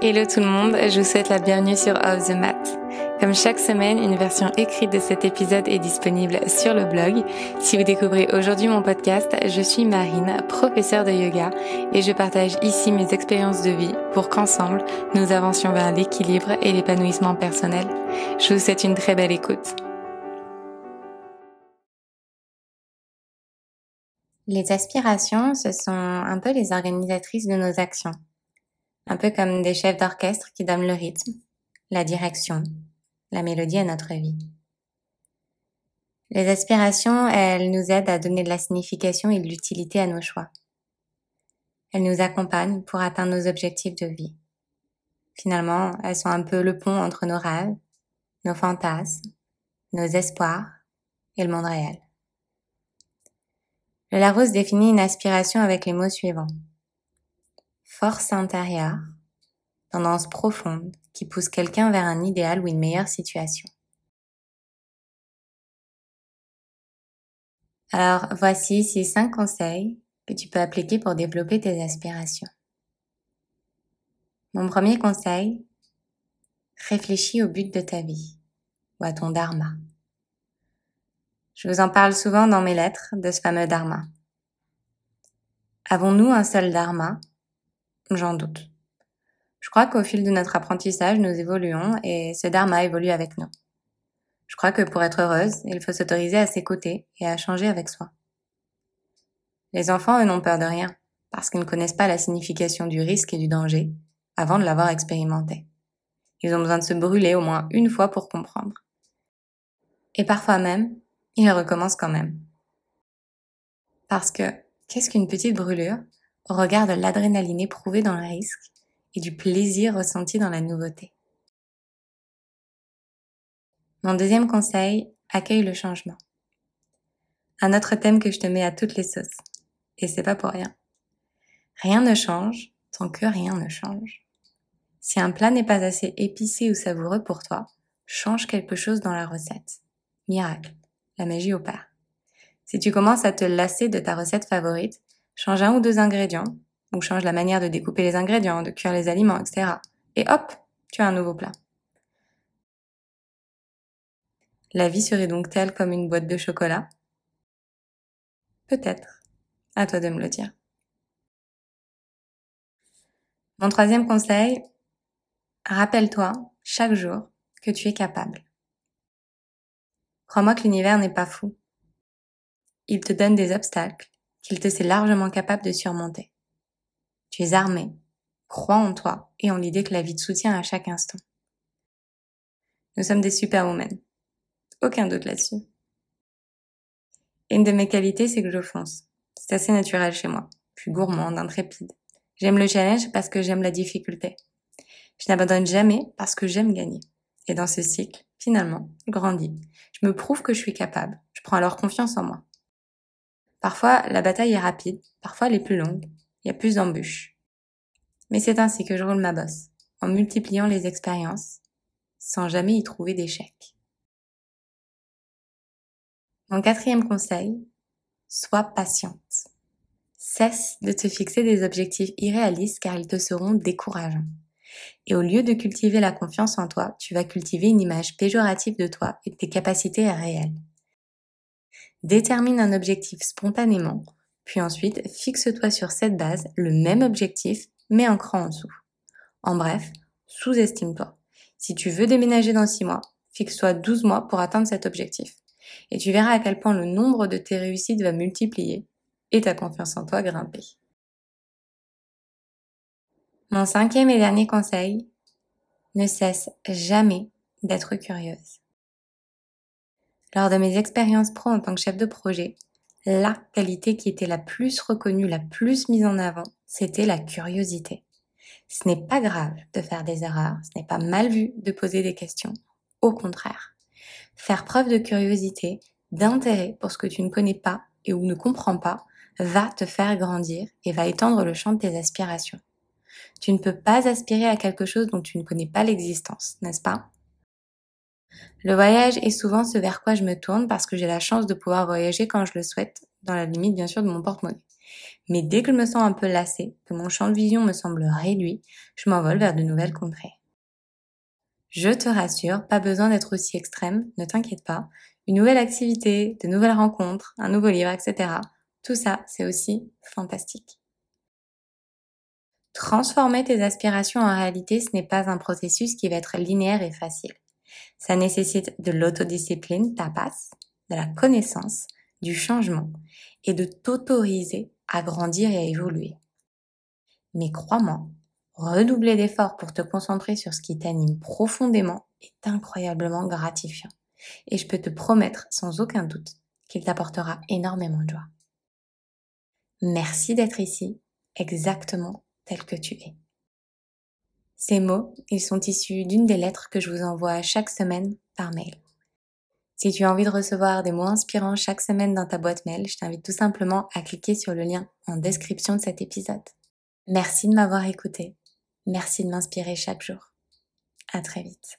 Hello tout le monde, je vous souhaite la bienvenue sur Off the Mat. Comme chaque semaine, une version écrite de cet épisode est disponible sur le blog. Si vous découvrez aujourd'hui mon podcast, je suis Marine, professeure de yoga, et je partage ici mes expériences de vie pour qu'ensemble, nous avancions vers l'équilibre et l'épanouissement personnel. Je vous souhaite une très belle écoute. Les aspirations, ce sont un peu les organisatrices de nos actions un peu comme des chefs d'orchestre qui donnent le rythme, la direction, la mélodie à notre vie. Les aspirations, elles nous aident à donner de la signification et de l'utilité à nos choix. Elles nous accompagnent pour atteindre nos objectifs de vie. Finalement, elles sont un peu le pont entre nos rêves, nos fantasmes, nos espoirs et le monde réel. Le Larousse définit une aspiration avec les mots suivants force intérieure, tendance profonde qui pousse quelqu'un vers un idéal ou une meilleure situation. Alors voici ces cinq conseils que tu peux appliquer pour développer tes aspirations. Mon premier conseil, réfléchis au but de ta vie ou à ton dharma. Je vous en parle souvent dans mes lettres de ce fameux dharma. Avons-nous un seul dharma? J'en doute. Je crois qu'au fil de notre apprentissage, nous évoluons et ce dharma évolue avec nous. Je crois que pour être heureuse, il faut s'autoriser à s'écouter et à changer avec soi. Les enfants, eux, n'ont peur de rien, parce qu'ils ne connaissent pas la signification du risque et du danger avant de l'avoir expérimenté. Ils ont besoin de se brûler au moins une fois pour comprendre. Et parfois même, ils recommencent quand même. Parce que, qu'est-ce qu'une petite brûlure? Au regard de l'adrénaline éprouvée dans le risque et du plaisir ressenti dans la nouveauté. Mon deuxième conseil, accueille le changement. Un autre thème que je te mets à toutes les sauces. Et c'est pas pour rien. Rien ne change tant que rien ne change. Si un plat n'est pas assez épicé ou savoureux pour toi, change quelque chose dans la recette. Miracle. La magie opère. Si tu commences à te lasser de ta recette favorite, change un ou deux ingrédients, ou change la manière de découper les ingrédients, de cuire les aliments, etc. Et hop, tu as un nouveau plat. La vie serait donc telle comme une boîte de chocolat? Peut-être. À toi de me le dire. Mon troisième conseil, rappelle-toi chaque jour que tu es capable. Crois-moi que l'univers n'est pas fou. Il te donne des obstacles qu'il te sait largement capable de surmonter. Tu es armé, crois en toi et en l'idée que la vie te soutient à chaque instant. Nous sommes des superwomen. Aucun doute là-dessus. une de mes qualités, c'est que je fonce. C'est assez naturel chez moi. Je suis gourmande, intrépide. J'aime le challenge parce que j'aime la difficulté. Je n'abandonne jamais parce que j'aime gagner. Et dans ce cycle, finalement, grandis. Je me prouve que je suis capable. Je prends alors confiance en moi. Parfois, la bataille est rapide, parfois elle est plus longue, il y a plus d'embûches. Mais c'est ainsi que je roule ma bosse, en multipliant les expériences, sans jamais y trouver d'échec. Mon quatrième conseil, sois patiente. Cesse de te fixer des objectifs irréalistes car ils te seront décourageants. Et au lieu de cultiver la confiance en toi, tu vas cultiver une image péjorative de toi et de tes capacités réelles. Détermine un objectif spontanément, puis ensuite fixe-toi sur cette base le même objectif, mais un cran en dessous. En bref, sous-estime-toi. Si tu veux déménager dans 6 mois, fixe-toi 12 mois pour atteindre cet objectif. Et tu verras à quel point le nombre de tes réussites va multiplier et ta confiance en toi grimper. Mon cinquième et dernier conseil, ne cesse jamais d'être curieuse. Lors de mes expériences pro en tant que chef de projet, la qualité qui était la plus reconnue, la plus mise en avant, c'était la curiosité. Ce n'est pas grave de faire des erreurs, ce n'est pas mal vu de poser des questions. Au contraire, faire preuve de curiosité, d'intérêt pour ce que tu ne connais pas et ou ne comprends pas, va te faire grandir et va étendre le champ de tes aspirations. Tu ne peux pas aspirer à quelque chose dont tu ne connais pas l'existence, n'est-ce pas? Le voyage est souvent ce vers quoi je me tourne parce que j'ai la chance de pouvoir voyager quand je le souhaite, dans la limite bien sûr de mon porte-monnaie. Mais dès que je me sens un peu lassée, que mon champ de vision me semble réduit, je m'envole vers de nouvelles contrées. Je te rassure, pas besoin d'être aussi extrême, ne t'inquiète pas. Une nouvelle activité, de nouvelles rencontres, un nouveau livre, etc. Tout ça, c'est aussi fantastique. Transformer tes aspirations en réalité, ce n'est pas un processus qui va être linéaire et facile. Ça nécessite de l'autodiscipline, ta passe, de la connaissance, du changement et de t'autoriser à grandir et à évoluer. Mais crois-moi, redoubler d'efforts pour te concentrer sur ce qui t'anime profondément est incroyablement gratifiant. Et je peux te promettre sans aucun doute qu'il t'apportera énormément de joie. Merci d'être ici, exactement tel que tu es. Ces mots, ils sont issus d'une des lettres que je vous envoie chaque semaine par mail. Si tu as envie de recevoir des mots inspirants chaque semaine dans ta boîte mail, je t'invite tout simplement à cliquer sur le lien en description de cet épisode. Merci de m'avoir écouté. Merci de m'inspirer chaque jour. À très vite.